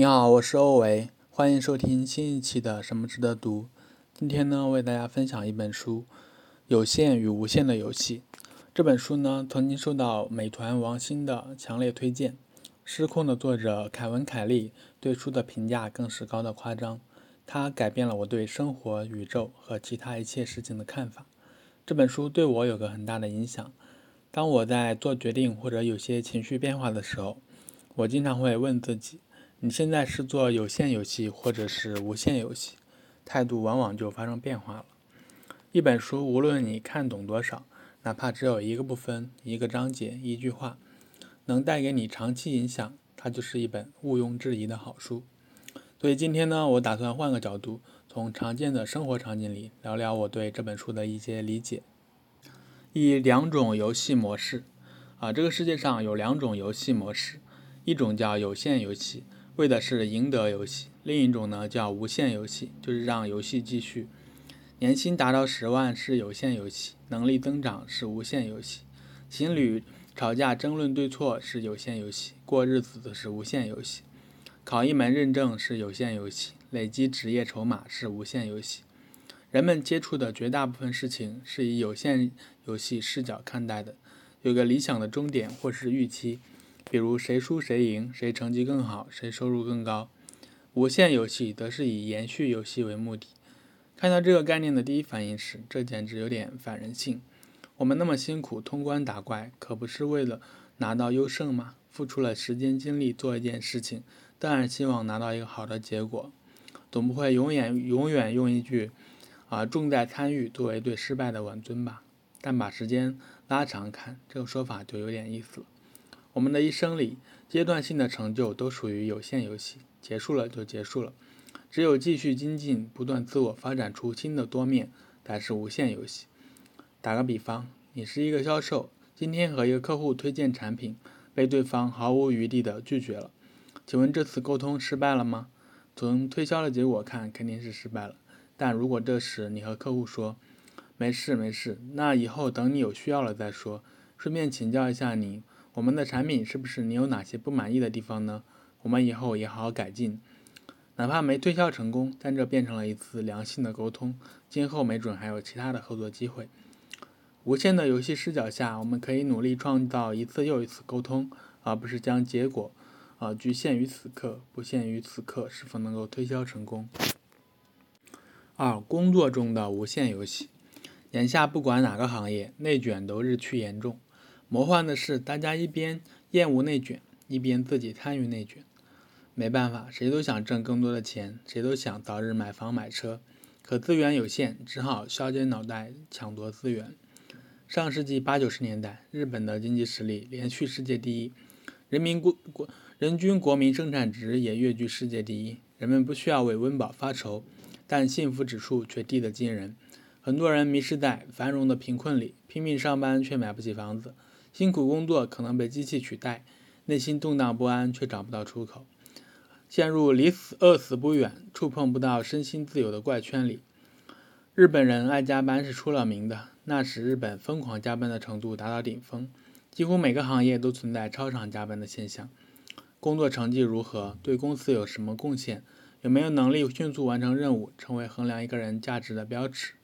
你好，我是欧维，欢迎收听新一期的《什么值得读》。今天呢，为大家分享一本书《有限与无限的游戏》。这本书呢，曾经受到美团王兴的强烈推荐。《失控》的作者凯文·凯利对书的评价更是高的夸张。它改变了我对生活、宇宙和其他一切事情的看法。这本书对我有个很大的影响。当我在做决定或者有些情绪变化的时候，我经常会问自己。你现在是做有限游戏，或者是无限游戏，态度往往就发生变化了。一本书，无论你看懂多少，哪怕只有一个部分、一个章节、一句话，能带给你长期影响，它就是一本毋庸置疑的好书。所以今天呢，我打算换个角度，从常见的生活场景里聊聊我对这本书的一些理解。以两种游戏模式，啊，这个世界上有两种游戏模式，一种叫有限游戏。为的是赢得游戏，另一种呢叫无限游戏，就是让游戏继续。年薪达到十万是有限游戏，能力增长是无限游戏。情侣吵架争论对错是有限游戏，过日子是无限游戏。考一门认证是有限游戏，累积职业筹码是无限游戏。人们接触的绝大部分事情是以有限游戏视角看待的，有个理想的终点或是预期。比如谁输谁赢，谁成绩更好，谁收入更高。无限游戏则是以延续游戏为目的。看到这个概念的第一反应是，这简直有点反人性。我们那么辛苦通关打怪，可不是为了拿到优胜吗？付出了时间精力做一件事情，当然希望拿到一个好的结果。总不会永远永远用一句“啊重在参与”作为对失败的挽尊吧？但把时间拉长看，这个说法就有点意思了。我们的一生里，阶段性的成就都属于有限游戏，结束了就结束了。只有继续精进，不断自我发展出新的多面，才是无限游戏。打个比方，你是一个销售，今天和一个客户推荐产品，被对方毫无余地的拒绝了。请问这次沟通失败了吗？从推销的结果看，肯定是失败了。但如果这时你和客户说：“没事没事，那以后等你有需要了再说，顺便请教一下你。”我们的产品是不是你有哪些不满意的地方呢？我们以后也好好改进。哪怕没推销成功，但这变成了一次良性的沟通，今后没准还有其他的合作机会。无限的游戏视角下，我们可以努力创造一次又一次沟通，而不是将结果啊局限于此刻，不限于此刻是否能够推销成功。二、工作中的无限游戏，眼下不管哪个行业，内卷都日趋严重。魔幻的是，大家一边厌恶内卷，一边自己参与内卷。没办法，谁都想挣更多的钱，谁都想早日买房买车，可资源有限，只好削尖脑袋抢夺资源。上世纪八九十年代，日本的经济实力连续世界第一，人民国国人均国民生产值也跃居世界第一，人们不需要为温饱发愁，但幸福指数却低得惊人。很多人迷失在繁荣的贫困里，拼命上班却买不起房子。辛苦工作可能被机器取代，内心动荡不安却找不到出口，陷入离死饿死不远、触碰不到身心自由的怪圈里。日本人爱加班是出了名的，那时日本疯狂加班的程度达到顶峰，几乎每个行业都存在超长加班的现象。工作成绩如何，对公司有什么贡献，有没有能力迅速完成任务，成为衡量一个人价值的标尺。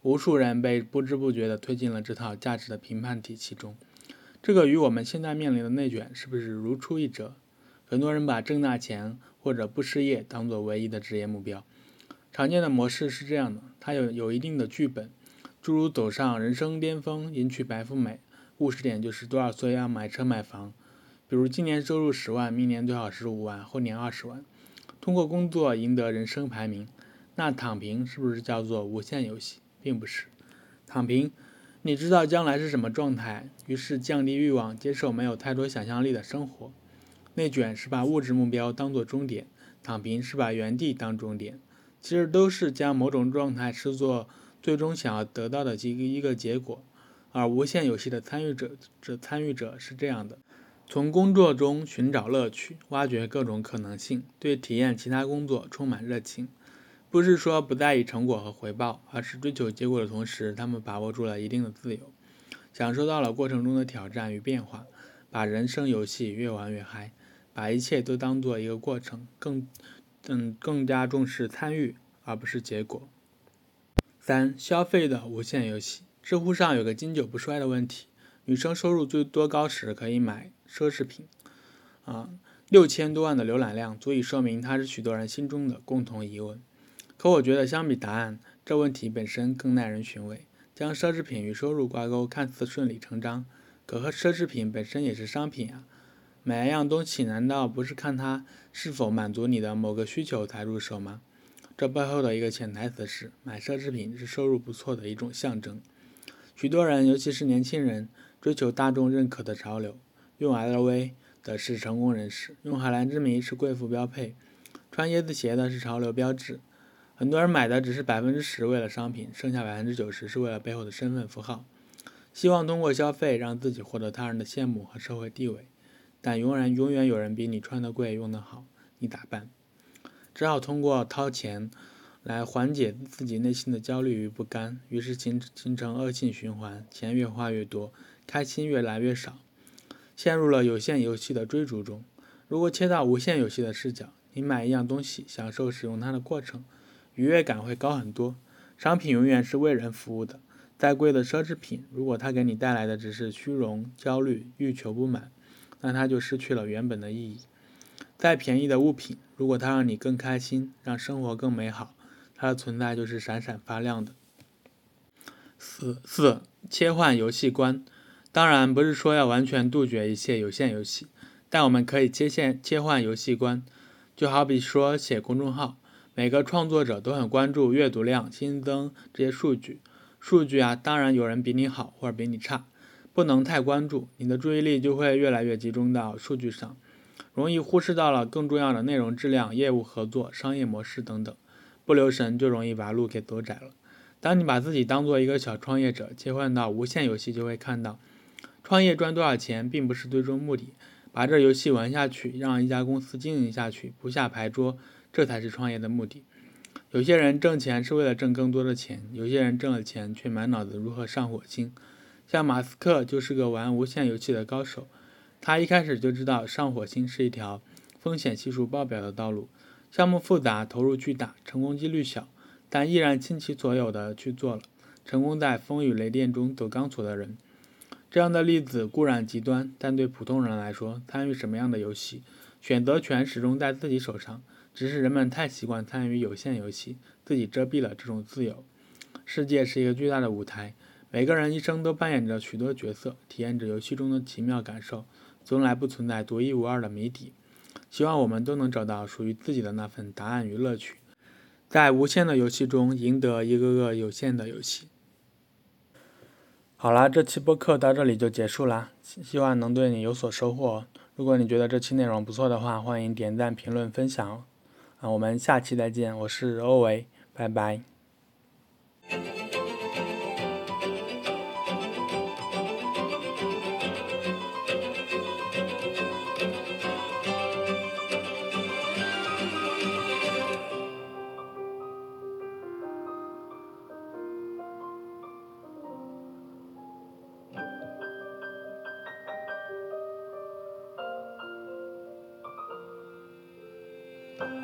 无数人被不知不觉地推进了这套价值的评判体系中。这个与我们现在面临的内卷是不是如出一辙？很多人把挣大钱或者不失业当做唯一的职业目标。常见的模式是这样的：它有有一定的剧本，诸如走上人生巅峰、迎娶白富美；务实点就是多少岁要买车买房，比如今年收入十万，明年最好十五万，后年二十万，通过工作赢得人生排名。那躺平是不是叫做无限游戏？并不是，躺平。你知道将来是什么状态，于是降低欲望，接受没有太多想象力的生活。内卷是把物质目标当作终点，躺平是把原地当终点。其实都是将某种状态视作最终想要得到的一个一个结果。而无限游戏的参与者，这参与者是这样的：从工作中寻找乐趣，挖掘各种可能性，对体验其他工作充满热情。不是说不在意成果和回报，而是追求结果的同时，他们把握住了一定的自由，享受到了过程中的挑战与变化，把人生游戏越玩越嗨。把一切都当做一个过程，更嗯更加重视参与而不是结果。三、消费的无限游戏。知乎上有个经久不衰的问题：女生收入最多高时可以买奢侈品？啊，六千多万的浏览量足以说明它是许多人心中的共同疑问。可我觉得，相比答案，这问题本身更耐人寻味。将奢侈品与收入挂钩，看似顺理成章，可和奢侈品本身也是商品啊。买一样东西，难道不是看它是否满足你的某个需求才入手吗？这背后的一个潜台词是，买奢侈品是收入不错的一种象征。许多人，尤其是年轻人，追求大众认可的潮流。用 LV 的是成功人士，用海蓝之谜是贵妇标配，穿椰子鞋的是潮流标志。很多人买的只是百分之十为了商品，剩下百分之九十是为了背后的身份符号，希望通过消费让自己获得他人的羡慕和社会地位。但永远永远有人比你穿的贵，用的好，你打扮。只好通过掏钱来缓解自己内心的焦虑与不甘，于是形形成恶性循环：钱越花越多，开心越来越少，陷入了有限游戏的追逐中。如果切到无限游戏的视角，你买一样东西，享受使用它的过程，愉悦感会高很多。商品永远是为人服务的，再贵的奢侈品，如果它给你带来的只是虚荣、焦虑、欲求不满，那它就失去了原本的意义。再便宜的物品，如果它让你更开心，让生活更美好，它的存在就是闪闪发亮的。四四切换游戏观，当然不是说要完全杜绝一切有限游戏，但我们可以切线切换游戏观。就好比说写公众号，每个创作者都很关注阅读量、新增这些数据。数据啊，当然有人比你好或者比你差，不能太关注，你的注意力就会越来越集中到数据上。容易忽视到了更重要的内容质量、业务合作、商业模式等等，不留神就容易把路给走窄了。当你把自己当做一个小创业者，切换到无限游戏，就会看到，创业赚多少钱并不是最终目的，把这游戏玩下去，让一家公司经营下去，不下牌桌，这才是创业的目的。有些人挣钱是为了挣更多的钱，有些人挣了钱却满脑子如何上火星。像马斯克就是个玩无限游戏的高手。他一开始就知道上火星是一条风险系数爆表的道路，项目复杂，投入巨大，成功几率小，但依然倾其所有的去做了，成功在风雨雷电中走钢索的人。这样的例子固然极端，但对普通人来说，参与什么样的游戏，选择权始终在自己手上，只是人们太习惯参与有限游戏，自己遮蔽了这种自由。世界是一个巨大的舞台，每个人一生都扮演着许多角色，体验着游戏中的奇妙感受。从来不存在独一无二的谜底，希望我们都能找到属于自己的那份答案与乐趣，在无限的游戏中赢得一个个有限的游戏。好啦，这期播客到这里就结束啦，希望能对你有所收获。如果你觉得这期内容不错的话，欢迎点赞、评论、分享哦。我们下期再见，我是欧维，拜拜。